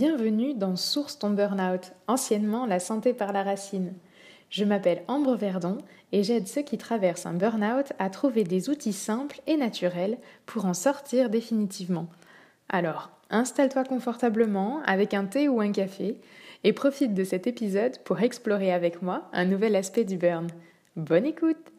Bienvenue dans Source ton Burnout, anciennement la santé par la racine. Je m'appelle Ambre Verdon et j'aide ceux qui traversent un burn-out à trouver des outils simples et naturels pour en sortir définitivement. Alors, installe-toi confortablement avec un thé ou un café et profite de cet épisode pour explorer avec moi un nouvel aspect du burn. Bonne écoute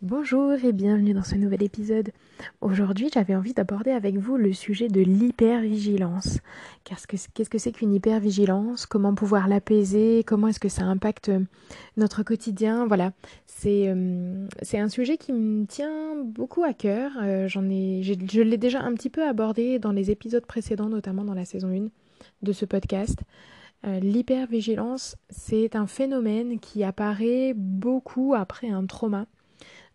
Bonjour et bienvenue dans ce nouvel épisode. Aujourd'hui, j'avais envie d'aborder avec vous le sujet de l'hypervigilance. Qu'est-ce que c'est qu'une hypervigilance? Comment pouvoir l'apaiser? Comment est-ce que ça impacte notre quotidien? Voilà, c'est euh, un sujet qui me tient beaucoup à cœur. Euh, je l'ai déjà un petit peu abordé dans les épisodes précédents, notamment dans la saison 1 de ce podcast. Euh, l'hypervigilance, c'est un phénomène qui apparaît beaucoup après un trauma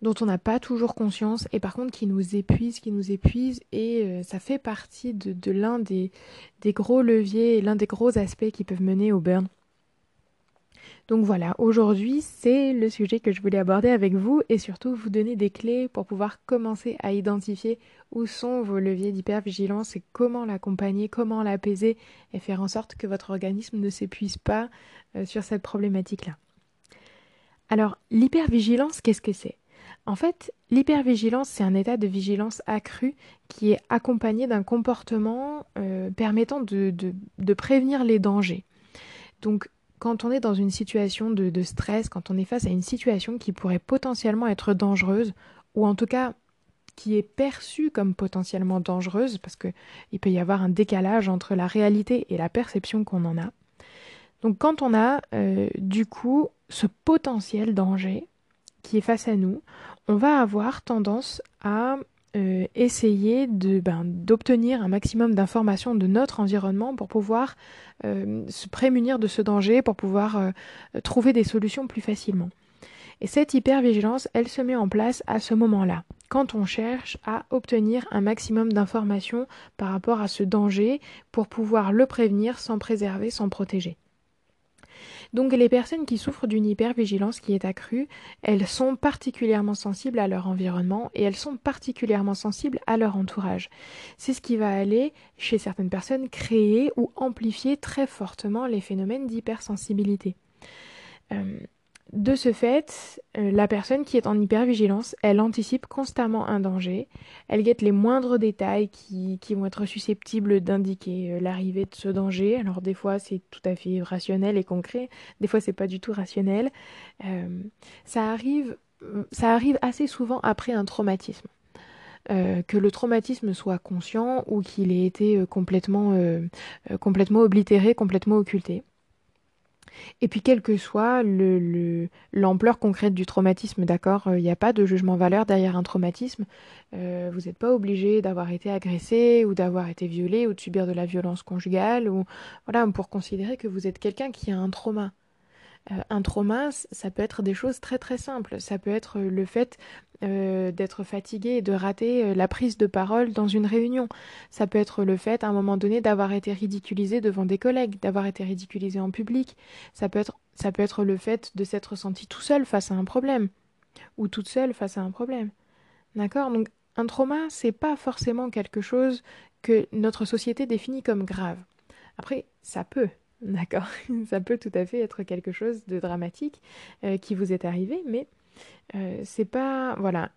dont on n'a pas toujours conscience et par contre qui nous épuise, qui nous épuise et euh, ça fait partie de, l'un des, des, gros leviers et l'un des gros aspects qui peuvent mener au burn. Donc voilà, aujourd'hui c'est le sujet que je voulais aborder avec vous et surtout vous donner des clés pour pouvoir commencer à identifier où sont vos leviers d'hypervigilance et comment l'accompagner, comment l'apaiser et faire en sorte que votre organisme ne s'épuise pas euh, sur cette problématique-là. Alors l'hypervigilance, qu'est-ce que c'est? En fait, l'hypervigilance, c'est un état de vigilance accrue qui est accompagné d'un comportement euh, permettant de, prévenir les dangers. Donc, quand on est dans une situation de, de, stress, quand on est face à une situation qui pourrait potentiellement être dangereuse, ou en tout cas qui est perçue comme potentiellement dangereuse, parce qu'il peut y avoir un décalage entre la réalité et la perception qu'on en a. Donc quand on a euh, du coup ce potentiel danger qui est face à nous, on va avoir tendance à euh, essayer ben, d'obtenir un maximum d'informations de notre environnement pour pouvoir euh, se prémunir de ce danger, pour pouvoir euh, trouver des solutions plus facilement. Et cette hypervigilance, elle se met en place à ce moment-là, quand on cherche à obtenir un maximum d'informations par rapport à ce danger pour pouvoir le prévenir sans préserver, sans protéger. Donc les personnes qui souffrent d'une hypervigilance qui est accrue, elles sont particulièrement sensibles à leur environnement et elles sont particulièrement sensibles à leur entourage. C'est ce qui va aller, chez certaines personnes, créer ou amplifier très fortement les phénomènes d'hypersensibilité. Euh, de ce fait, euh, la personne qui est en hypervigilance, elle anticipe constamment un danger, elle guette les moindres détails qui, vont être susceptibles d'indiquer euh, l'arrivée de ce danger. Alors des fois c'est tout à fait rationnel et concret, des fois c'est pas du tout rationnel. Euh, ça, arrive, ça arrive assez souvent après un traumatisme. que le traumatisme soit conscient ou qu'il ait été complètement, complètement oblitéré, complètement occulté. Et puis, quelle que soit l'ampleur concrète du traumatisme, d'accord, il n'y a pas de jugement-valeur derrière un traumatisme. Euh, vous n'êtes pas obligé d'avoir été agressé ou d'avoir été violé ou de subir de la violence conjugale ou voilà pour considérer que vous êtes quelqu'un qui a un trauma. Euh, un trauma, ça peut être des choses très très simples. Ça peut être le fait euh, d'être fatigué et de rater euh, la prise de parole dans une réunion. Ça peut être le fait, à un moment donné, d'avoir été ridiculisé devant des collègues, d'avoir été ridiculisé en public. Ça peut être, ça peut être le fait de s'être senti tout seul face à un problème ou toute seule face à un problème. D'accord? Donc un trauma, c'est pas forcément quelque chose que notre société définit comme grave. Après, ça peut, D'accord, ça peut tout à fait être quelque chose de dramatique euh, qui vous est arrivé, mais euh, c'est pas. Voilà.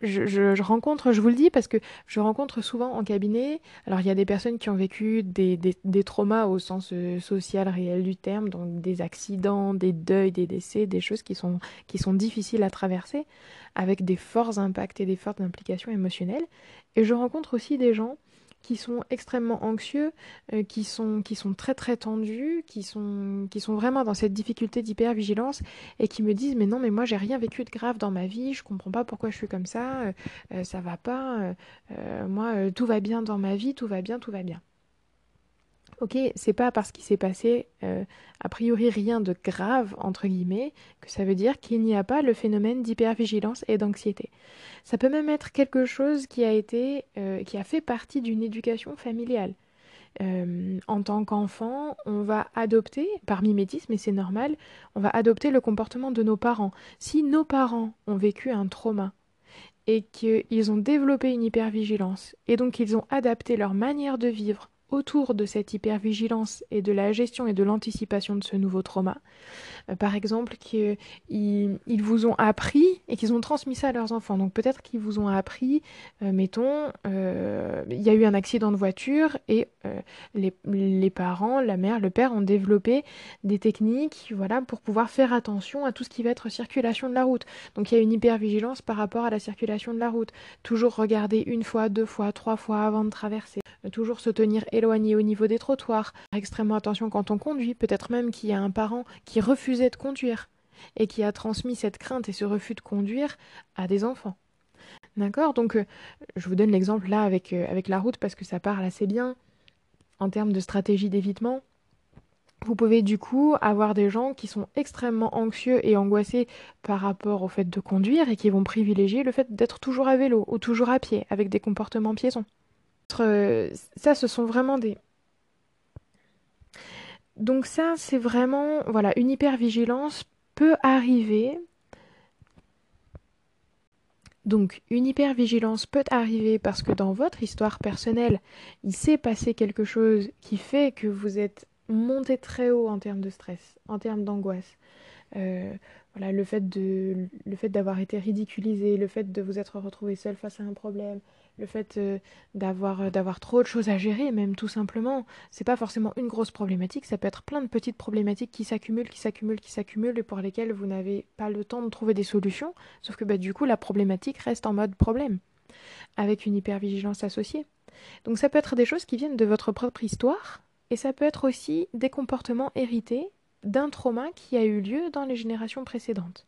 Je, rencontre, je vous le dis parce que je rencontre souvent en cabinet, alors il y a des personnes qui ont vécu des, des, traumas au sens euh, social réel du terme, donc des accidents, des deuils, des décès, des choses qui sont, qui sont difficiles à traverser, avec des forts impacts et des fortes implications émotionnelles. Et je rencontre aussi des gens qui sont extrêmement anxieux, euh, qui, sont, qui sont très très tendus, qui sont, vraiment dans cette difficulté d'hypervigilance et qui me disent mais non mais moi j'ai rien vécu de grave dans ma vie, je comprends pas pourquoi je suis comme ça, euh, euh, ça va pas, moi tout va bien dans ma vie, tout va bien, tout va bien. Ok, c'est pas parce qu'il s'est passé euh, a priori rien de grave, entre guillemets, que ça veut dire qu'il n'y a pas le phénomène d'hypervigilance et d'anxiété. Ça peut même être quelque chose qui a été, euh, qui a fait partie d'une éducation familiale. Euh, en tant qu'enfant, on va adopter, par mimétisme, et c'est normal, on va adopter le comportement de nos parents. Si nos parents ont vécu un trauma et qu'ils ont développé une hypervigilance et donc ils ont adapté leur manière de vivre autour de cette hypervigilance et de la gestion et de l'anticipation de ce nouveau trauma. Euh, par exemple, qu'ils ils vous ont appris et qu'ils ont transmis ça à leurs enfants. Donc peut-être qu'ils vous ont appris, euh, mettons, euh, il y a eu un accident de voiture et les, les, parents, la mère, le père ont développé des techniques voilà, pour pouvoir faire attention à tout ce qui va être circulation de la route. Donc il y a une hypervigilance par rapport à la circulation de la route. Toujours regarder une fois, deux fois, trois fois avant de traverser. Toujours se tenir éloigné au niveau des trottoirs. Extrêmement attention quand on conduit. Peut-être même qu'il y a un parent qui refusait de conduire et qui a transmis cette crainte et ce refus de conduire à des enfants. D'accord? Donc, euh, je vous donne l'exemple là avec, euh, avec la route parce que ça parle assez bien en termes de stratégie d'évitement. Vous pouvez du coup avoir des gens qui sont extrêmement anxieux et angoissés par rapport au fait de conduire et qui vont privilégier le fait d'être toujours à vélo ou toujours à pied avec des comportements piétons. Euh, ça, ce sont vraiment des... Donc ça, c'est vraiment... Voilà, une hypervigilance peut arriver. Donc une hypervigilance peut arriver parce que dans votre histoire personnelle, il s'est passé quelque chose qui fait que vous êtes monté très haut en termes de stress, en termes d'angoisse. Euh, voilà, le fait de le fait d'avoir été ridiculisé, le fait de vous être retrouvé seul face à un problème, le fait euh, d'avoir euh, d'avoir trop de choses à gérer, même tout simplement, c'est pas forcément une grosse problématique, ça peut être plein de petites problématiques qui s'accumulent, qui s'accumulent, qui s'accumulent et pour lesquelles vous n'avez pas le temps de trouver des solutions, sauf que bah, du coup la problématique reste en mode problème, avec une hypervigilance associée. Donc ça peut être des choses qui viennent de votre propre histoire, et ça peut être aussi des comportements hérités d'un trauma qui a eu lieu dans les générations précédentes.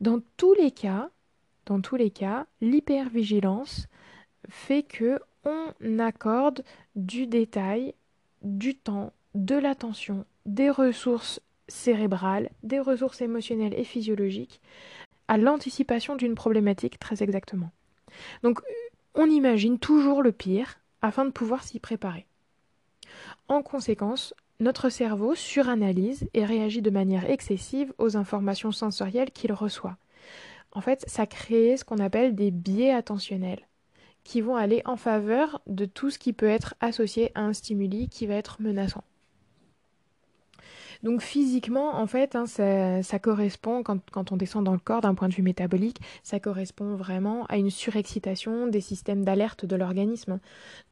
Dans tous les cas, dans tous les cas, l'hypervigilance fait que on accorde du détail, du temps, de l'attention, des ressources cérébrales, des ressources émotionnelles et physiologiques à l'anticipation d'une problématique très exactement. Donc on imagine toujours le pire afin de pouvoir s'y préparer. En conséquence, notre cerveau suranalyse et réagit de manière excessive aux informations sensorielles qu'il reçoit. En fait, ça crée ce qu'on appelle des biais attentionnels qui vont aller en faveur de tout ce qui peut être associé à un stimuli qui va être menaçant. Donc physiquement, en fait, hein, ça, correspond, quand, on descend dans le corps d'un point de vue métabolique, ça correspond vraiment à une surexcitation des systèmes d'alerte de l'organisme.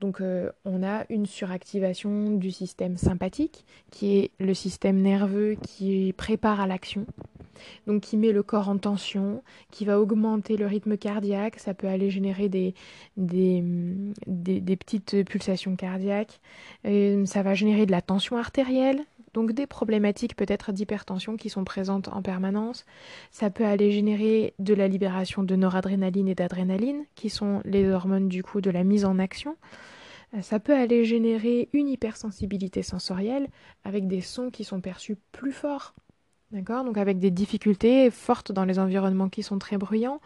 Donc euh, on a une suractivation du système sympathique, qui est le système nerveux qui prépare à l'action donc qui met le corps en tension, qui va augmenter le rythme cardiaque, ça peut aller générer des, petites pulsations cardiaques, ça va générer de la tension artérielle, donc des problématiques peut-être d'hypertension qui sont présentes en permanence. Ça peut aller générer de la libération de noradrénaline et d'adrénaline, qui sont les hormones du coup de la mise en action. Ça peut aller générer une hypersensibilité sensorielle avec des sons qui sont perçus plus forts D'accord Donc avec des difficultés fortes dans les environnements qui sont très bruyants,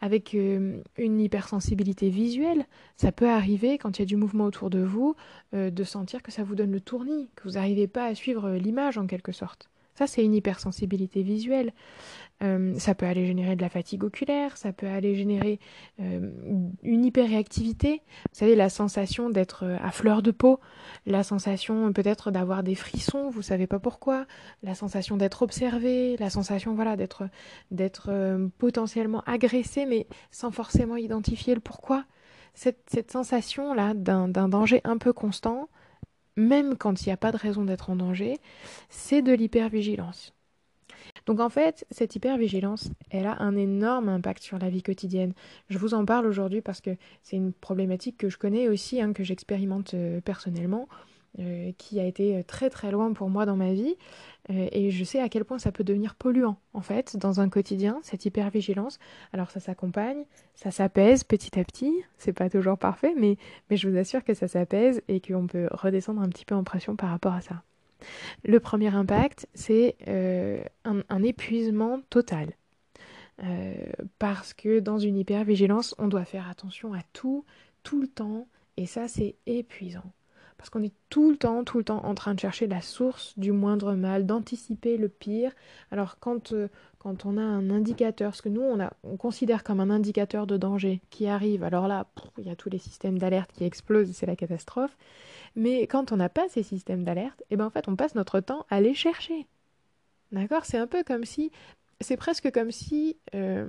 avec euh, une hypersensibilité visuelle. Ça peut arriver quand il y a du mouvement autour de vous euh, de sentir que ça vous donne le tournis, que vous n'arrivez pas à suivre l'image en quelque sorte. Ça, c'est une hypersensibilité visuelle. Euh, ça peut aller générer de la fatigue oculaire, ça peut aller générer euh, une hyperréactivité. Vous savez, la sensation d'être euh, à fleur de peau, la sensation peut-être d'avoir des frissons, vous savez pas pourquoi, la sensation d'être observé, la sensation voilà d'être d'être potentiellement agressé, mais sans forcément identifier le pourquoi. Cette, cette sensation là d'un danger un peu constant, même quand il n'y a pas de raison d'être en danger, c'est de l'hypervigilance. Donc en fait, cette hypervigilance, elle a un énorme impact sur la vie quotidienne. Je vous en parle aujourd'hui parce que c'est une problématique que je connais aussi, hein, que j'expérimente euh, personnellement. Euh, qui a été euh, très très loin pour moi dans ma vie et je sais à quel point ça peut devenir polluant en fait dans un quotidien cette hypervigilance alors ça s'accompagne ça s'apaise petit à petit c'est pas toujours parfait mais, mais je vous assure que ça s'apaise et qu'on peut redescendre un petit peu en pression par rapport à ça le premier impact c'est un, un, épuisement total. Parce que dans une hypervigilance on doit faire attention à tout tout le temps. Et ça c'est épuisant Parce qu'on est tout le temps, tout le temps en train de chercher la source du moindre mal, d'anticiper le pire. Alors quand, euh, quand on a un indicateur, ce que nous on, considère comme un indicateur de danger qui arrive, alors là, il y a tous les systèmes d'alerte qui explosent, c'est la catastrophe. Mais quand on n'a pas ces systèmes d'alerte, et eh ben en fait on passe notre temps à les chercher. D'accord? C'est un peu comme si, c'est presque comme si, euh,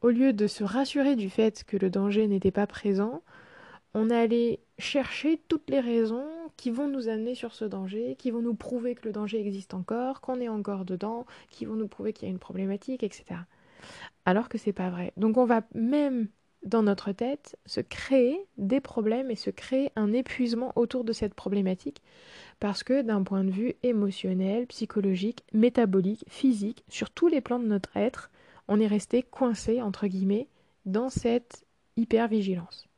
au lieu de se rassurer du fait que le danger n'était pas présent, on allait chercher toutes les raisons qui vont nous amener sur ce danger, qui vont nous prouver que le danger existe encore, qu'on est encore dedans, qui vont nous prouver qu'il y a une problématique, etc. Alors que c'est pas vrai. Donc on va même dans notre tête se créer des problèmes et se créer un épuisement autour de cette problématique parce que d'un point de vue émotionnel, psychologique, métabolique, physique, sur tous les plans de notre être, on est resté coincé entre guillemets dans cette hypervigilance.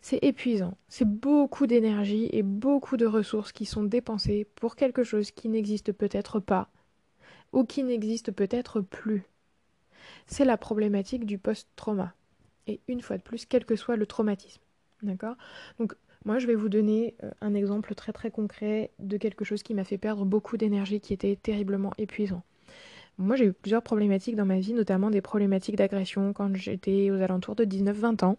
C'est épuisant, c'est beaucoup d'énergie et beaucoup de ressources qui sont dépensées pour quelque chose qui n'existe peut-être pas ou qui n'existe peut-être plus. C'est la problématique du post-trauma. Et une fois de plus, quel que soit le traumatisme. D'accord? Donc, moi, je vais vous donner euh, un exemple très très concret de quelque chose qui m'a fait perdre beaucoup d'énergie, qui était terriblement épuisant. Moi, j'ai eu plusieurs problématiques dans ma vie, notamment des problématiques d'agression quand j'étais aux alentours de 19-20 ans.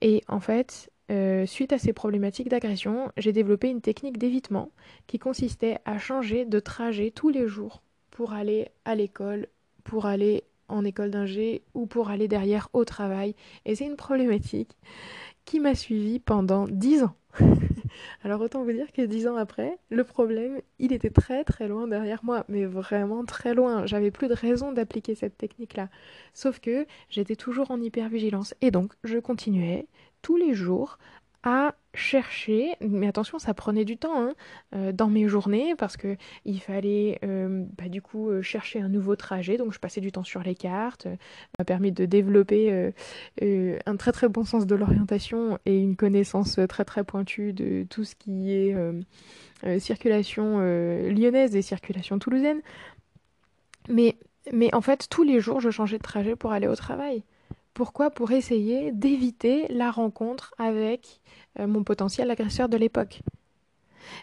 Et en fait, euh, suite à ces problématiques d'agression, j'ai développé une technique d'évitement qui consistait à changer de trajet tous les jours pour aller à l'école, pour aller en école d'ingé ou pour aller derrière au travail. Et c'est une problématique qui m'a suivi pendant 10 ans. Alors autant vous dire que dix ans après, le problème, il était très très loin derrière moi, mais vraiment très loin. J'avais plus de raison d'appliquer cette technique-là. Sauf que j'étais toujours en hypervigilance. Et donc, je continuais tous les jours chercher, mais attention, ça prenait du temps hein, euh, dans mes journées parce que il fallait euh, bah, du coup euh, chercher un nouveau trajet, donc je passais du temps sur les cartes, ça m'a permis de développer un très très bon sens de l'orientation et une connaissance très très pointue de tout ce qui est circulation lyonnaise et circulation toulousaine. Mais, mais en fait, tous les jours, je changeais de trajet pour aller au travail. Pourquoi Pour essayer d'éviter la rencontre avec euh, mon potentiel agresseur de l'époque.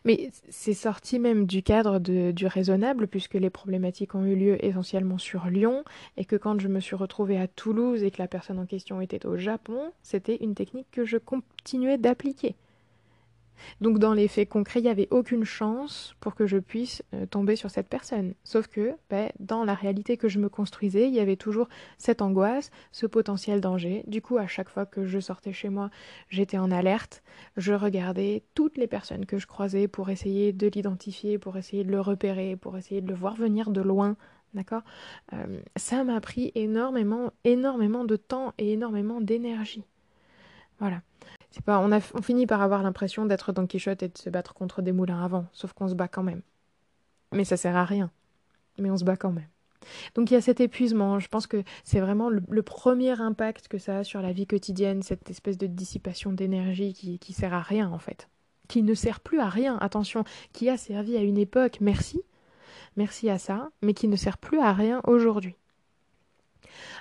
Mais c'est sorti même du cadre du raisonnable, puisque les problématiques ont eu lieu essentiellement sur Lyon, et que quand je me suis retrouvée à Toulouse et que la personne en question était au Japon, c'était une technique que je continuais d'appliquer. Donc dans les faits concrets, il n'y avait aucune chance pour que je puisse euh, tomber sur cette personne. Sauf que ben, dans la réalité que je me construisais, il y avait toujours cette angoisse, ce potentiel danger. Du coup, à chaque fois que je sortais chez moi, j'étais en alerte. Je regardais toutes les personnes que je croisais pour essayer de l'identifier, pour essayer de le repérer, pour essayer de le voir venir de loin. D'accord? Euh, Ça m'a pris énormément, énormément de temps et énormément d'énergie. Voilà pas, on, a, on finit par avoir l'impression d'être Don Quichotte et de se battre contre des moulins à vent, sauf qu'on se bat quand même. Mais ça sert à rien. Mais on se bat quand même. Donc il y a cet épuisement. Je pense que c'est vraiment le, premier impact que ça a sur la vie quotidienne, cette espèce de dissipation d'énergie qui, qui sert à rien en fait. Qui ne sert plus à rien, attention, qui a servi à une époque, merci, merci à ça, mais qui ne sert plus à rien aujourd'hui.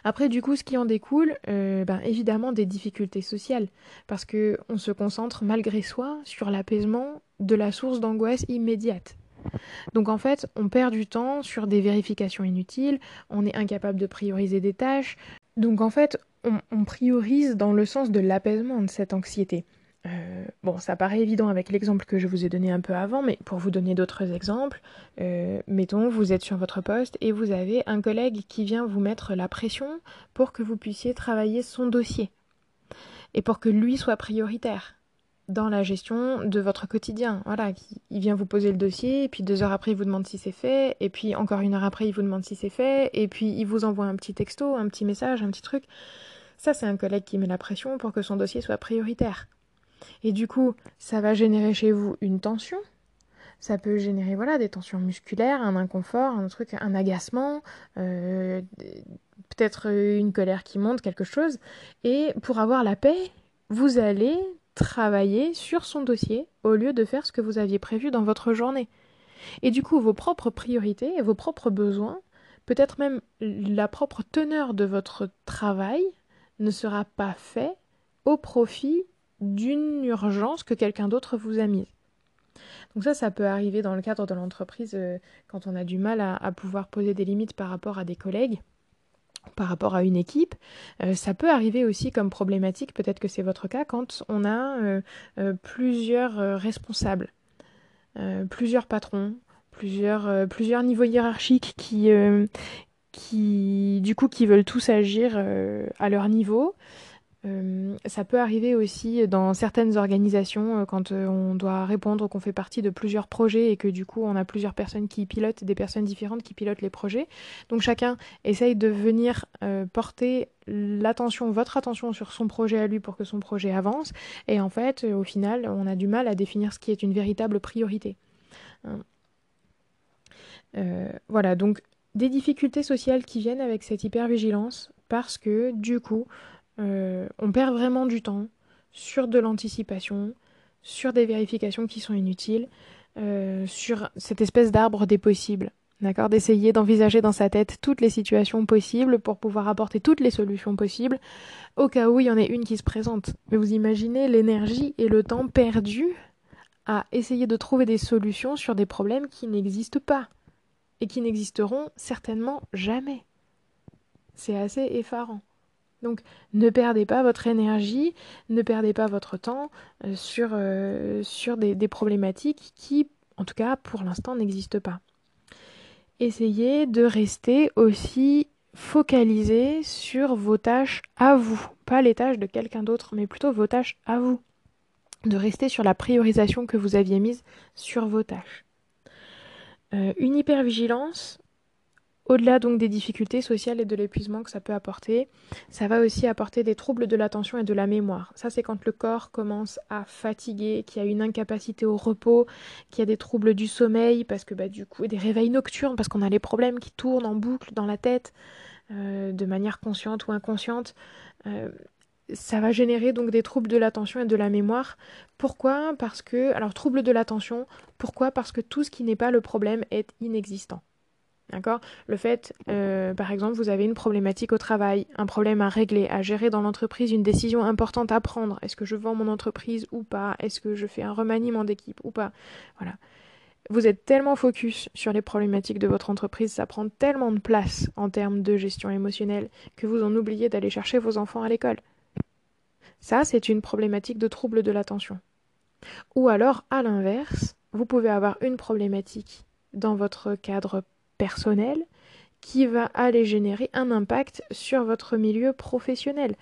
Après, du coup, ce qui en découle, euh, ben, évidemment des difficultés sociales, parce que on se concentre malgré soi sur l'apaisement de la source d'angoisse immédiate. Donc en fait, on perd du temps sur des vérifications inutiles, on est incapable de prioriser des tâches. Donc en fait, on priorise dans le sens de l'apaisement de cette anxiété. Euh, bon, ça paraît évident avec l'exemple que je vous ai donné un peu avant, mais pour vous donner d'autres exemples, euh, mettons, vous êtes sur votre poste et vous avez un collègue qui vient vous mettre la pression pour que vous puissiez travailler son dossier et pour que lui soit prioritaire dans la gestion de votre quotidien. Voilà, il vient vous poser le dossier, puis deux heures après, il vous demande si c'est fait, et puis encore une heure après, il vous demande si c'est fait, et puis il vous envoie un petit texto, un petit message, un petit truc. Ça, c'est un collègue qui met la pression pour que son dossier soit prioritaire. Et du coup, ça va générer chez vous une tension. Ça peut générer voilà des tensions musculaires, un inconfort, un truc, un agacement, euh, peut-être une colère qui monte, quelque chose. Et pour avoir la paix, vous allez travailler sur son dossier au lieu de faire ce que vous aviez prévu dans votre journée. Et du coup, vos propres priorités et vos propres besoins, peut-être même la propre teneur de votre travail, ne sera pas fait au profit d'une urgence que quelqu'un d'autre vous a mise. Donc ça, ça peut arriver dans le cadre de l'entreprise euh, quand on a du mal à, pouvoir poser des limites par rapport à des collègues par rapport à une équipe. Euh, ça peut arriver aussi comme problématique, peut-être que c'est votre cas, quand on a euh, plusieurs responsables, plusieurs patrons, plusieurs, plusieurs niveaux hiérarchiques qui, qui, du coup, qui veulent tous agir à leur niveau. Euh, ça peut arriver aussi dans certaines organisations euh, quand euh, on doit répondre qu'on fait partie de plusieurs projets et que du coup on a plusieurs personnes qui pilotent, des personnes différentes qui pilotent les projets. Donc chacun essaye de venir porter l'attention, votre attention sur son projet à lui pour que son projet avance. Et en fait, au final, on a du mal à définir ce qui est une véritable priorité. Hein. voilà, donc des difficultés sociales qui viennent avec cette hypervigilance parce que du coup, euh, on perd vraiment du temps sur de l'anticipation, sur des vérifications qui sont inutiles, euh, sur cette espèce d'arbre des possibles. D'accord D'essayer d'envisager dans sa tête toutes les situations possibles pour pouvoir apporter toutes les solutions possibles au cas où il y en ait une qui se présente. Mais vous imaginez l'énergie et le temps perdus à essayer de trouver des solutions sur des problèmes qui n'existent pas et qui n'existeront certainement jamais. C'est assez effarant. Donc ne perdez pas votre énergie, ne perdez pas votre temps euh, sur, euh, des, problématiques qui, en tout cas pour l'instant, n'existent pas. Essayez de rester aussi focalisé sur vos tâches à vous, pas les tâches de quelqu'un d'autre, mais plutôt vos tâches à vous. De rester sur la priorisation que vous aviez mise sur vos tâches. Euh, une hypervigilance, au-delà donc des difficultés sociales et de l'épuisement que ça peut apporter, ça va aussi apporter des troubles de l'attention et de la mémoire. Ça c'est quand le corps commence à fatiguer, qu'il y a une incapacité au repos, qu'il y a des troubles du sommeil parce que bah, du coup des réveils nocturnes parce qu'on a les problèmes qui tournent en boucle dans la tête euh, de manière consciente ou inconsciente. Euh, ça va générer donc des troubles de l'attention et de la mémoire. Pourquoi? Parce que, alors troubles de l'attention, pourquoi? Parce que tout ce qui n'est pas le problème est inexistant. D'accord? Le fait, euh, par exemple, vous avez une problématique au travail, un problème à régler, à gérer dans l'entreprise, une décision importante à prendre. Est-ce que je vends mon entreprise ou pas? Est-ce que je fais un remaniement d'équipe ou pas? Voilà. Vous êtes tellement focus sur les problématiques de votre entreprise, ça prend tellement de place en termes de gestion émotionnelle que vous en oubliez d'aller chercher vos enfants à l'école. Ça, c'est une problématique de trouble de l'attention. Ou alors, à l'inverse, vous pouvez avoir une problématique dans votre cadre personnel qui va aller générer un impact sur votre milieu professionnel.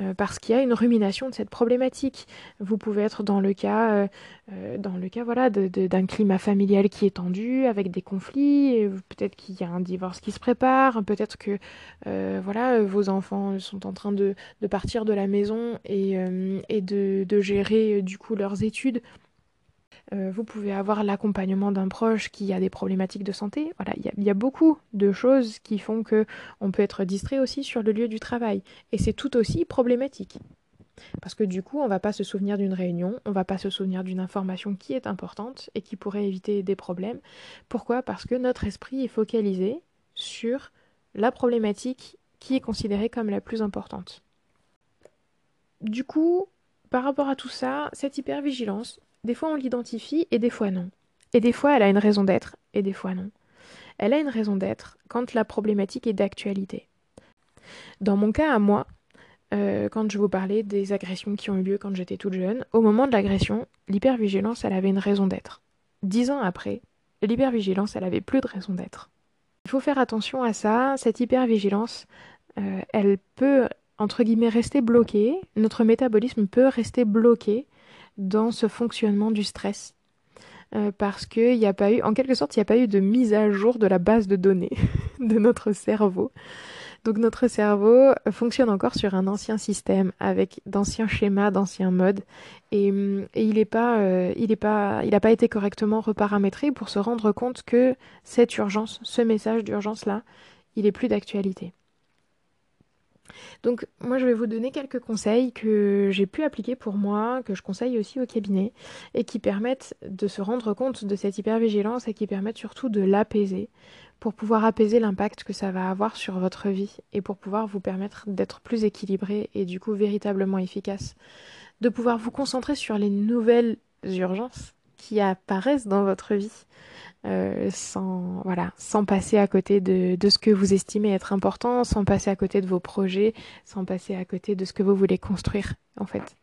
Euh, parce qu'il y a une rumination de cette problématique. Vous pouvez être dans le cas, euh, euh, dans le cas voilà, d'un climat familial qui est tendu, avec des conflits, peut-être qu'il y a un divorce qui se prépare, peut-être que voilà, vos enfants sont en train de, partir de la maison et, et de, de, gérer du coup leurs études. Euh, vous pouvez avoir l'accompagnement d'un proche qui a des problématiques de santé. Voilà, il y, a beaucoup de choses qui font que on peut être distrait aussi sur le lieu du travail. Et c'est tout aussi problématique. Parce que du coup, on ne va pas se souvenir d'une réunion, on ne va pas se souvenir d'une information qui est importante et qui pourrait éviter des problèmes. Pourquoi? Parce que notre esprit est focalisé sur la problématique qui est considérée comme la plus importante. Du coup, par rapport à tout ça, cette hypervigilance, des fois on l'identifie et des fois non. Et des fois elle a une raison d'être et des fois non. Elle a une raison d'être quand la problématique est d'actualité. Dans mon cas à moi, euh, quand je vous parlais des agressions qui ont eu lieu quand j'étais toute jeune, au moment de l'agression, l'hypervigilance, elle avait une raison d'être. Dix ans après, l'hypervigilance, elle avait plus de raison d'être. Il faut faire attention à ça, cette hypervigilance, euh, elle peut, entre guillemets, rester bloquée, notre métabolisme peut rester bloqué dans ce fonctionnement du stress. Euh, parce qu'il n'y a pas eu, en quelque sorte, il n'y a pas eu de mise à jour de la base de données de notre cerveau. Donc notre cerveau fonctionne encore sur un ancien système avec d'anciens schémas, d'anciens modes, et, il n'est pas, euh, pas, n'a été correctement reparamétré pour se rendre compte que cette urgence, ce message d'urgence là, il est plus d'actualité. Donc moi je vais vous donner quelques conseils que j'ai pu appliquer pour moi, que je conseille aussi au cabinet, et qui permettent de se rendre compte de cette hypervigilance et qui permettent surtout de l'apaiser pour pouvoir apaiser l'impact que ça va avoir sur votre vie et pour pouvoir vous permettre d'être plus équilibré et du coup véritablement efficace. De pouvoir vous concentrer sur les nouvelles urgences qui apparaissent dans votre vie. Euh, sans voilà sans passer à côté de, de ce que vous estimez être important sans passer à côté de vos projets sans passer à côté de ce que vous voulez construire en fait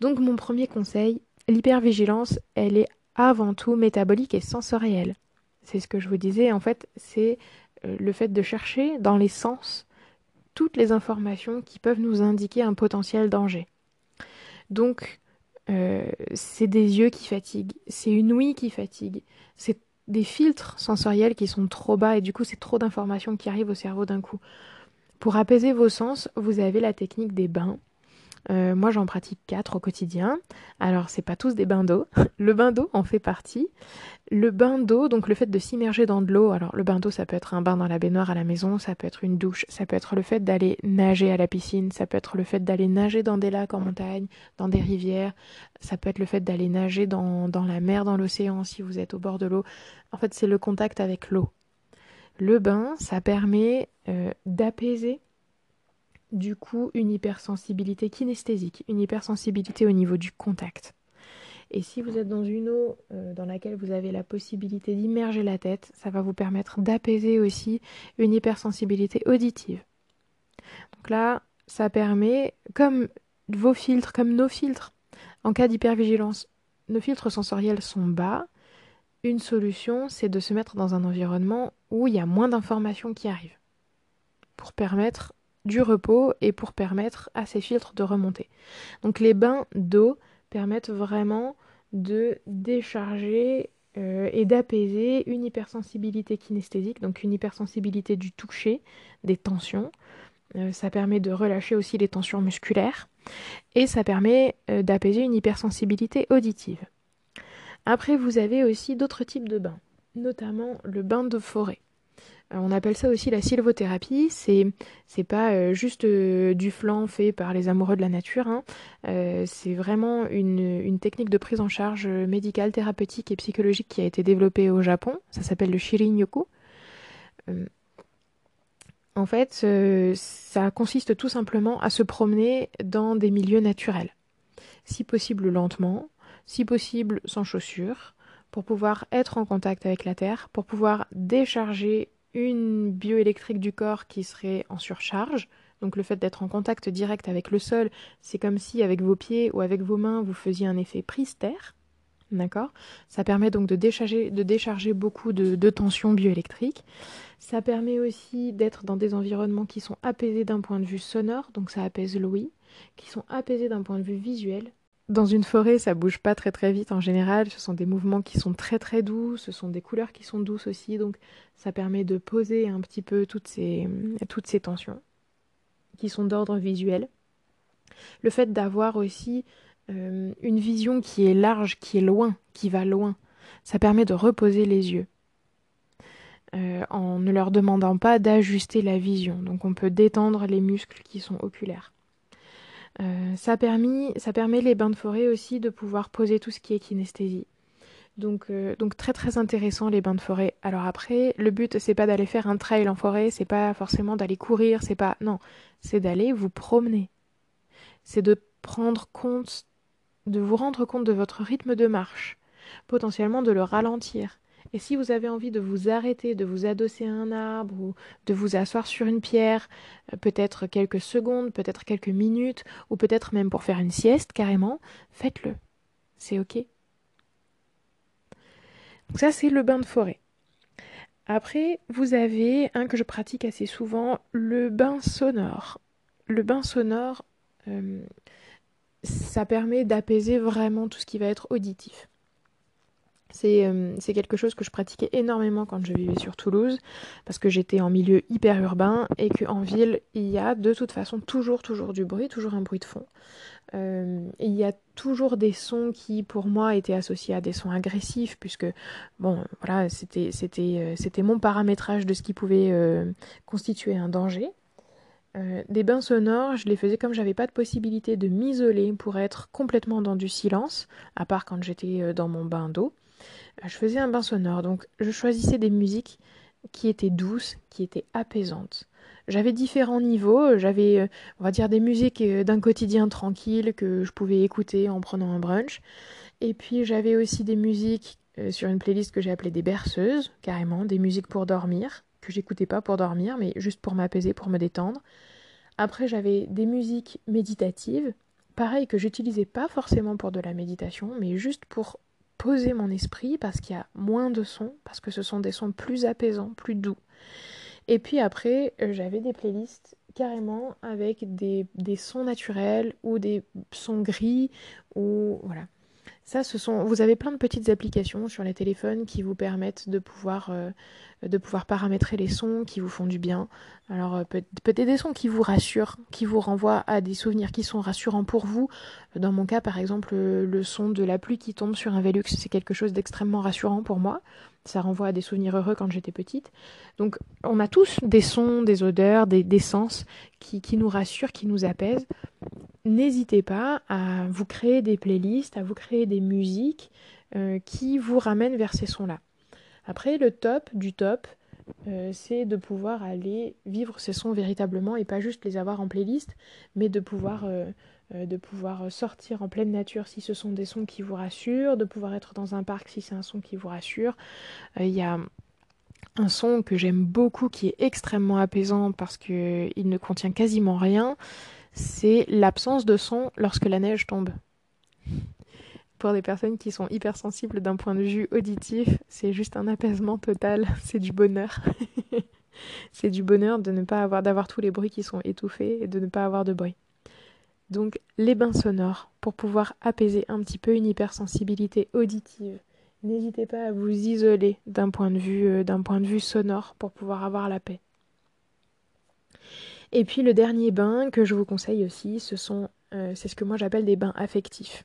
donc mon premier conseil l'hypervigilance elle est avant tout métabolique et sensorielle c'est ce que je vous disais en fait c'est euh, le fait de chercher dans les sens toutes les informations qui peuvent nous indiquer un potentiel danger donc euh, c'est des yeux qui fatiguent, c'est une ouïe qui fatigue, c'est des filtres sensoriels qui sont trop bas et du coup c'est trop d'informations qui arrivent au cerveau d'un coup. Pour apaiser vos sens, vous avez la technique des bains. Euh, moi, j'en pratique quatre au quotidien. Alors, c'est pas tous des bains d'eau. Le bain d'eau en fait partie. Le bain d'eau, donc le fait de s'immerger dans de l'eau. Alors, le bain d'eau, ça peut être un bain dans la baignoire à la maison, ça peut être une douche, ça peut être le fait d'aller nager à la piscine, ça peut être le fait d'aller nager dans des lacs en montagne, dans des rivières, ça peut être le fait d'aller nager dans, dans la mer, dans l'océan si vous êtes au bord de l'eau. En fait, c'est le contact avec l'eau. Le bain, ça permet euh, d'apaiser du coup une hypersensibilité kinesthésique, une hypersensibilité au niveau du contact. Et si vous êtes dans une eau euh, dans laquelle vous avez la possibilité d'immerger la tête, ça va vous permettre d'apaiser aussi une hypersensibilité auditive. Donc là, ça permet, comme vos filtres, comme nos filtres, en cas d'hypervigilance, nos filtres sensoriels sont bas. Une solution, c'est de se mettre dans un environnement où il y a moins d'informations qui arrivent pour permettre du repos et pour permettre à ces filtres de remonter. Donc les bains d'eau permettent vraiment de décharger euh, et d'apaiser une hypersensibilité kinesthésique, donc une hypersensibilité du toucher, des tensions. Euh, ça permet de relâcher aussi les tensions musculaires et ça permet euh, d'apaiser une hypersensibilité auditive. Après, vous avez aussi d'autres types de bains, notamment le bain de forêt. Euh, on appelle ça aussi la sylvothérapie. C'est c'est pas euh, juste euh, du flan fait par les amoureux de la nature. Hein. c'est vraiment une, une, technique de prise en charge médicale, thérapeutique et psychologique qui a été développée au Japon. Ça s'appelle le Shirin-yoku. en fait, ça consiste tout simplement à se promener dans des milieux naturels. Si possible lentement, si possible sans chaussures, pour pouvoir être en contact avec la terre, pour pouvoir décharger une bioélectrique du corps qui serait en surcharge. Donc le fait d'être en contact direct avec le sol, c'est comme si avec vos pieds ou avec vos mains, vous faisiez un effet prise-terre. D'accord? Ça permet donc de décharger, de décharger beaucoup de, de tensions bioélectriques. Ça permet aussi d'être dans des environnements qui sont apaisés d'un point de vue sonore, donc ça apaise l'ouïe, qui sont apaisés d'un point de vue visuel, dans une forêt, ça bouge pas très très vite en général. Ce sont des mouvements qui sont très très doux. Ce sont des couleurs qui sont douces aussi. Donc ça permet de poser un petit peu toutes ces, tensions qui sont d'ordre visuel. Le fait d'avoir aussi euh, une vision qui est large, qui est loin, qui va loin, ça permet de reposer les yeux. Euh, en ne leur demandant pas d'ajuster la vision. Donc on peut détendre les muscles qui sont oculaires. Euh, ça, ça permet les bains de forêt aussi de pouvoir poser tout ce qui est kinesthésie. Donc, euh, donc très très intéressant les bains de forêt. Alors après, le but c'est pas d'aller faire un trail en forêt, c'est pas forcément d'aller courir, c'est pas non, c'est d'aller vous promener. C'est de prendre compte, de vous rendre compte de votre rythme de marche, potentiellement de le ralentir, et si vous avez envie de vous arrêter, de vous adosser à un arbre ou de vous asseoir sur une pierre, euh, peut-être quelques secondes, peut-être quelques minutes, ou peut-être même pour faire une sieste carrément, faites-le. C'est ok. Donc ça, c'est le bain de forêt. Après, vous avez un que je pratique assez souvent, le bain sonore. Le bain sonore, euh, ça permet d'apaiser vraiment tout ce qui va être auditif. Euh, c'est quelque chose que je pratiquais énormément quand je vivais sur Toulouse, parce que j'étais en milieu hyper urbain et qu'en ville, il y a de toute façon toujours, toujours du bruit, toujours un bruit de fond. Euh, il y a toujours des sons qui, pour moi, étaient associés à des sons agressifs, puisque, bon, voilà, c'était euh, mon paramétrage de ce qui pouvait constituer un danger. des bains sonores, je les faisais comme j'avais pas de possibilité de m'isoler pour être complètement dans du silence, à part quand j'étais dans mon bain d'eau. Euh, je faisais un bain sonore, donc je choisissais des musiques qui étaient douces, qui étaient apaisantes. J'avais différents niveaux. J'avais, on va dire, des musiques d'un quotidien tranquille que je pouvais écouter en prenant un brunch. Et puis j'avais aussi des musiques sur une playlist que j'ai appelée des berceuses, carrément, des musiques pour dormir, que j'écoutais pas pour dormir, mais juste pour m'apaiser, pour me détendre. Après, j'avais des musiques méditatives, pareil que j'utilisais pas forcément pour de la méditation, mais juste pour poser mon esprit parce qu'il y a moins de sons, parce que ce sont des sons plus apaisants, plus doux. Et puis après, euh, j'avais des playlists carrément avec des, des, sons naturels ou des sons gris ou voilà. Ça, ce sont, vous avez plein de petites applications sur les téléphones qui vous permettent de pouvoir, euh, de pouvoir paramétrer les sons qui vous font du bien. Alors euh, peut-être des sons qui vous rassurent, qui vous renvoient à des souvenirs qui sont rassurants pour vous. Dans mon cas, par exemple, le son de la pluie qui tombe sur un Velux, c'est quelque chose d'extrêmement rassurant pour moi. Ça renvoie à des souvenirs heureux quand j'étais petite. Donc on a tous des sons, des odeurs, des, des sens qui, qui nous rassurent, qui nous apaisent n'hésitez pas à vous créer des playlists, à vous créer des musiques euh, qui vous ramènent vers ces sons-là. Après, le top du top, euh, c'est de pouvoir aller vivre ces sons véritablement et pas juste les avoir en playlist, mais de pouvoir, euh, de pouvoir sortir en pleine nature si ce sont des sons qui vous rassurent, de pouvoir être dans un parc si c'est un son qui vous rassure. Il y a un son que j'aime beaucoup qui est extrêmement apaisant parce qu'il ne contient quasiment rien c'est l'absence de son lorsque la neige tombe. Pour des personnes qui sont hypersensibles d'un point de vue auditif, c'est juste un apaisement total, c'est du bonheur. c'est du bonheur de ne pas avoir d'avoir tous les bruits qui sont étouffés et de ne pas avoir de bruit. Donc les bains sonores pour pouvoir apaiser un petit peu une hypersensibilité auditive. N'hésitez pas à vous isoler d'un point de vue euh, d'un point de vue sonore pour pouvoir avoir la paix. Et puis le dernier bain que je vous conseille aussi, ce sont, euh, c'est ce que moi j'appelle des bains affectifs.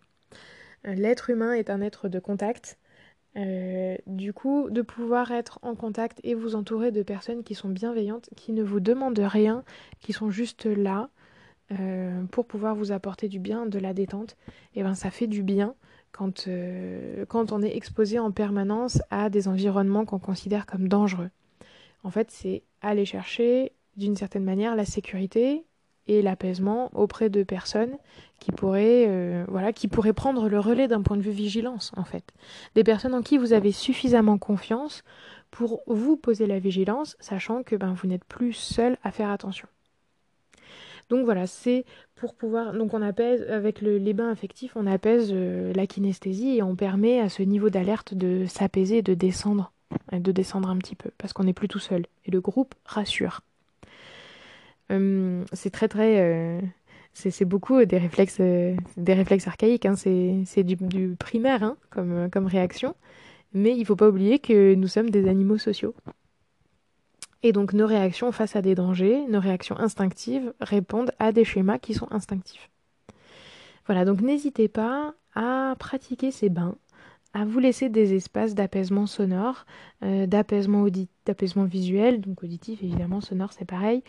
Euh, l'être humain est un être de contact. Euh, du coup, de pouvoir être en contact et vous entourer de personnes qui sont bienveillantes, qui ne vous demandent rien, qui sont juste là pour pouvoir vous apporter du bien, de la détente, et ben ça fait du bien quand, quand on est exposé en permanence à des environnements qu'on considère comme dangereux. En fait, c'est aller chercher d'une certaine manière la sécurité et l'apaisement auprès de personnes qui pourraient, euh, voilà, qui pourraient prendre le relais d'un point de vue vigilance, en fait. Des personnes en qui vous avez suffisamment confiance pour vous poser la vigilance, sachant que ben, vous n'êtes plus seul à faire attention. Donc voilà, c'est pour pouvoir. Donc on apaise, avec le, les bains affectifs, on apaise euh, la kinesthésie et on permet à ce niveau d'alerte de s'apaiser de descendre, de descendre un petit peu, parce qu'on n'est plus tout seul. Et le groupe rassure. Euh, c'est très très euh, c'est beaucoup des réflexes euh, des réflexes archaïques hein. c'est du, primaire hein, comme, comme réaction. Mais il faut pas oublier que nous sommes des animaux sociaux. Et donc nos réactions face à des dangers nos réactions instinctives répondent à des schémas qui sont instinctifs. Voilà donc n'hésitez pas à pratiquer ces bains à vous laisser des espaces d'apaisement sonore, euh, d'apaisement d'apaisement visuel, donc auditif évidemment, sonore c'est pareil,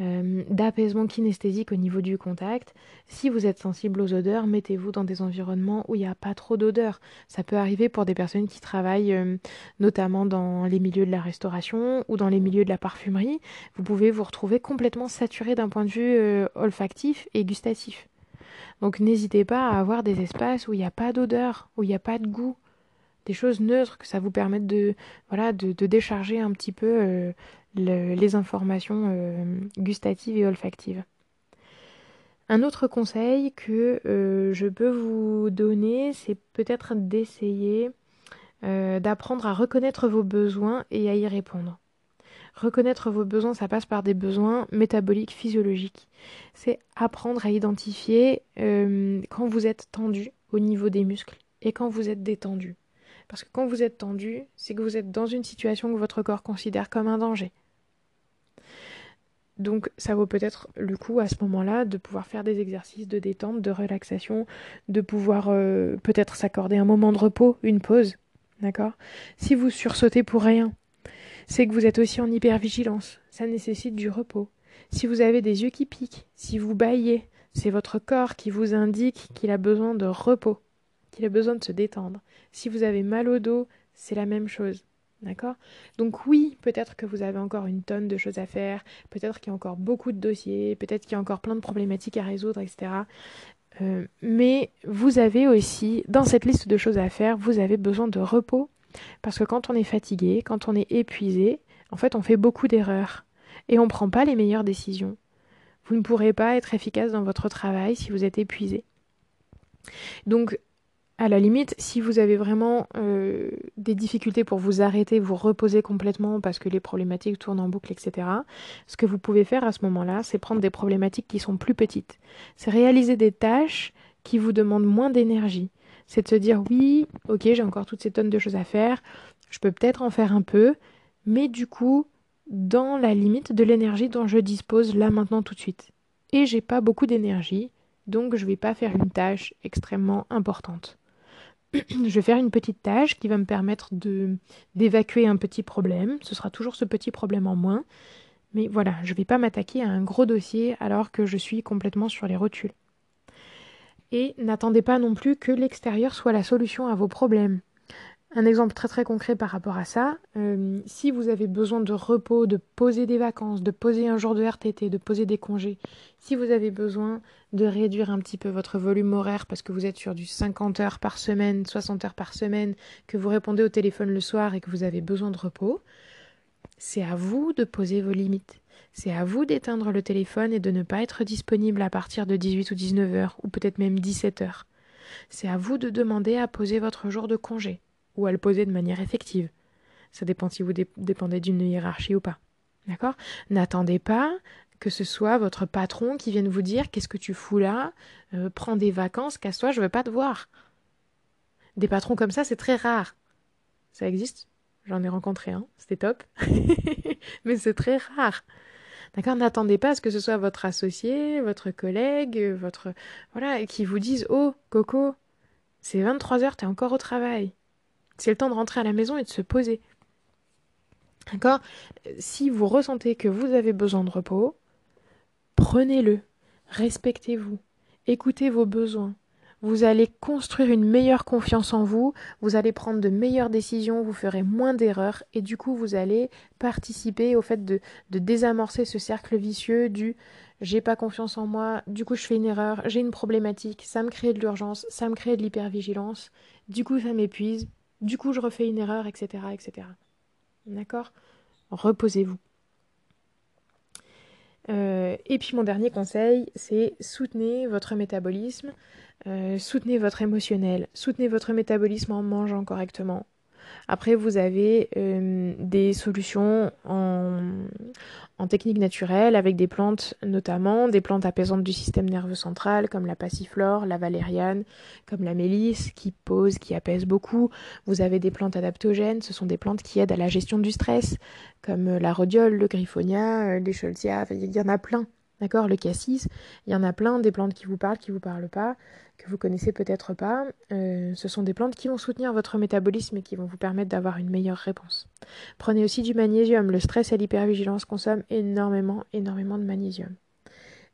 euh, d'apaisement kinesthésique au niveau du contact. Si vous êtes sensible aux odeurs, mettez-vous dans des environnements où il n'y a pas trop d'odeurs. Ça peut arriver pour des personnes qui travaillent euh, notamment dans les milieux de la restauration ou dans les milieux de la parfumerie. Vous pouvez vous retrouver complètement saturé d'un point de vue olfactif et gustatif. Donc n'hésitez pas à avoir des espaces où il n'y a pas d'odeur, où il n'y a pas de goût, des choses neutres que ça vous permette de, voilà, de, décharger un petit peu euh, les informations euh, gustatives et olfactives. Un autre conseil que euh, je peux vous donner, c'est peut-être d'essayer d'apprendre à reconnaître vos besoins et à y répondre. Reconnaître vos besoins, ça passe par des besoins métaboliques, physiologiques. C'est apprendre à identifier euh, quand vous êtes tendu au niveau des muscles et quand vous êtes détendu. Parce que quand vous êtes tendu, c'est que vous êtes dans une situation que votre corps considère comme un danger. Donc ça vaut peut-être le coup à ce moment-là de pouvoir faire des exercices de détente, de relaxation, de pouvoir euh, peut-être s'accorder un moment de repos, une pause. D'accord? Si vous sursautez pour rien, c'est que vous êtes aussi en hypervigilance. Ça nécessite du repos. Si vous avez des yeux qui piquent, si vous baillez, c'est votre corps qui vous indique qu'il a besoin de repos, qu'il a besoin de se détendre. Si vous avez mal au dos, c'est la même chose. D'accord? Donc oui, peut-être que vous avez encore une tonne de choses à faire, peut-être qu'il y a encore beaucoup de dossiers, peut-être qu'il y a encore plein de problématiques à résoudre, etc. Euh, mais vous avez aussi, dans cette liste de choses à faire, vous avez besoin de repos. Parce que quand on est fatigué, quand on est épuisé, en fait, on fait beaucoup d'erreurs. Et on ne prend pas les meilleures décisions. Vous ne pourrez pas être efficace dans votre travail si vous êtes épuisé. Donc, à la limite, si vous avez vraiment euh, des difficultés pour vous arrêter, vous reposer complètement parce que les problématiques tournent en boucle, etc., ce que vous pouvez faire à ce moment-là, c'est prendre des problématiques qui sont plus petites. C'est réaliser des tâches qui vous demandent moins d'énergie. C'est de se dire oui, ok, j'ai encore toutes ces tonnes de choses à faire, je peux peut-être en faire un peu, mais du coup, dans la limite de l'énergie dont je dispose là maintenant tout de suite. Et j'ai pas beaucoup d'énergie, donc je vais pas faire une tâche extrêmement importante. je vais faire une petite tâche qui va me permettre de d'évacuer un petit problème. Ce sera toujours ce petit problème en moins. Mais voilà, je ne vais pas m'attaquer à un gros dossier alors que je suis complètement sur les rotules. Et n'attendez pas non plus que l'extérieur soit la solution à vos problèmes. Un exemple très très concret par rapport à ça, euh, si vous avez besoin de repos, de poser des vacances, de poser un jour de RTT, de poser des congés, si vous avez besoin de réduire un petit peu votre volume horaire parce que vous êtes sur du 50 heures par semaine, 60 heures par semaine, que vous répondez au téléphone le soir et que vous avez besoin de repos, c'est à vous de poser vos limites. C'est à vous d'éteindre le téléphone et de ne pas être disponible à partir de 18 ou 19 heures, ou peut-être même 17 heures. C'est à vous de demander à poser votre jour de congé ou à le poser de manière effective. Ça dépend si vous dépendez d'une hiérarchie ou pas. D'accord? N'attendez pas que ce soit votre patron qui vienne vous dire qu'est-ce que tu fous là? Euh, Prends des vacances, casse-toi, je veux pas te voir. Des patrons comme ça, c'est très rare. Ça existe? J'en ai rencontré un, c'était top. Mais c'est très rare. D'accord N'attendez pas à ce que ce soit votre associé, votre collègue, votre. Voilà, qui vous dise Oh, Coco, c'est 23 heures, t'es encore au travail. C'est le temps de rentrer à la maison et de se poser. D'accord? Si vous ressentez que vous avez besoin de repos, prenez-le. Respectez-vous. Écoutez vos besoins. Vous allez construire une meilleure confiance en vous, vous allez prendre de meilleures décisions, vous ferez moins d'erreurs et du coup vous allez participer au fait de, désamorcer ce cercle vicieux du j'ai pas confiance en moi, du coup je fais une erreur, j'ai une problématique, ça me crée de l'urgence, ça me crée de l'hypervigilance, du coup ça m'épuise, du coup, je refais une erreur, etc. etc. D'accord? Reposez-vous. Euh, et puis mon dernier conseil, c'est soutenez votre métabolisme, euh, soutenez votre émotionnel, soutenez votre métabolisme en mangeant correctement, après, vous avez euh, des solutions en, technique naturelle avec des plantes notamment, des plantes apaisantes du système nerveux central comme la passiflore, la valériane, comme la mélisse qui pose, qui apaise beaucoup. Vous avez des plantes adaptogènes, ce sont des plantes qui aident à la gestion du stress comme la rhodiole, le griffonia, euh, l'écholtia, il y en a plein. D'accord Le cassis, il y en a plein des plantes qui vous parlent, qui vous parlent pas, que vous connaissez peut-être pas. Euh, ce sont des plantes qui vont soutenir votre métabolisme et qui vont vous permettre d'avoir une meilleure réponse. Prenez aussi du magnésium. Le stress et l'hypervigilance consomment énormément, énormément de magnésium.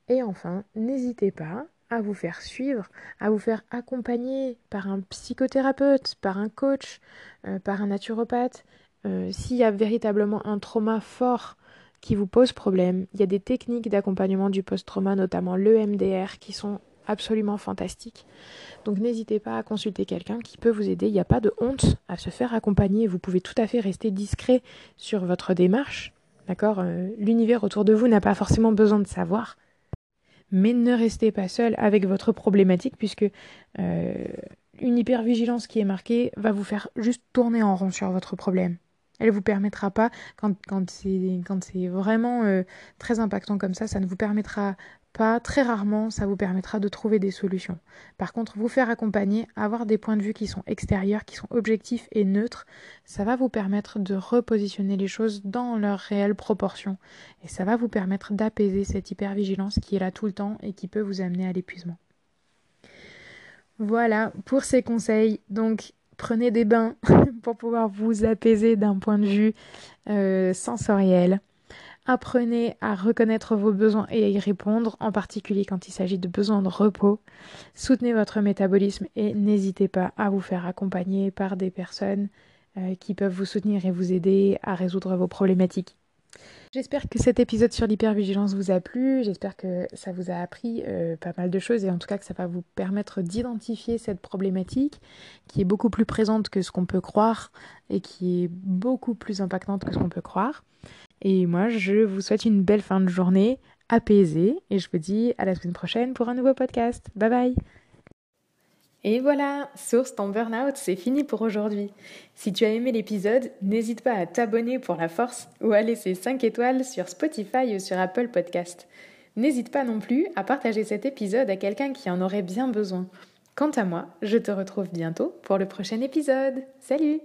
Et enfin, n'hésitez pas à vous faire suivre, à vous faire accompagner par un psychothérapeute, par un coach, euh, par un naturopathe. Euh, s'il y a véritablement un trauma fort qui vous pose problème. Il y a des techniques d'accompagnement du post-trauma, notamment l'EMDR, qui sont absolument fantastiques. Donc n'hésitez pas à consulter quelqu'un qui peut vous aider. Il n'y a pas de honte à se faire accompagner. Vous pouvez tout à fait rester discret sur votre démarche. D'accord? Euh, L'univers autour de vous n'a pas forcément besoin de savoir. Mais ne restez pas seul avec votre problématique puisque euh, une hypervigilance qui est marquée va vous faire juste tourner en rond sur votre problème. Elle ne vous permettra pas, quand, c'est vraiment euh, très impactant comme ça, ça ne vous permettra pas, très rarement, ça vous permettra de trouver des solutions. Par contre, vous faire accompagner, avoir des points de vue qui sont extérieurs, qui sont objectifs et neutres, ça va vous permettre de repositionner les choses dans leur réelle proportion. Et ça va vous permettre d'apaiser cette hypervigilance qui est là tout le temps et qui peut vous amener à l'épuisement. Voilà pour ces conseils. Donc, prenez des bains pour pouvoir vous apaiser d'un point de vue euh, sensoriel. Apprenez à reconnaître vos besoins et à y répondre, en particulier quand il s'agit de besoins de repos. Soutenez votre métabolisme et n'hésitez pas à vous faire accompagner par des personnes euh, qui peuvent vous soutenir et vous aider à résoudre vos problématiques. J'espère que cet épisode sur l'hypervigilance vous a plu, j'espère que ça vous a appris euh, pas mal de choses et en tout cas que ça va vous permettre d'identifier cette problématique qui est beaucoup plus présente que ce qu'on peut croire et qui est beaucoup plus impactante que ce qu'on peut croire. Et moi, je vous souhaite une belle fin de journée apaisée et je vous dis à la semaine prochaine pour un nouveau podcast. Bye bye et voilà, Source ton burn-out, c'est fini pour aujourd'hui. Si tu as aimé l'épisode, n'hésite pas à t'abonner pour la force ou à laisser 5 étoiles sur Spotify ou sur Apple Podcast. N'hésite pas non plus à partager cet épisode à quelqu'un qui en aurait bien besoin. Quant à moi, je te retrouve bientôt pour le prochain épisode. Salut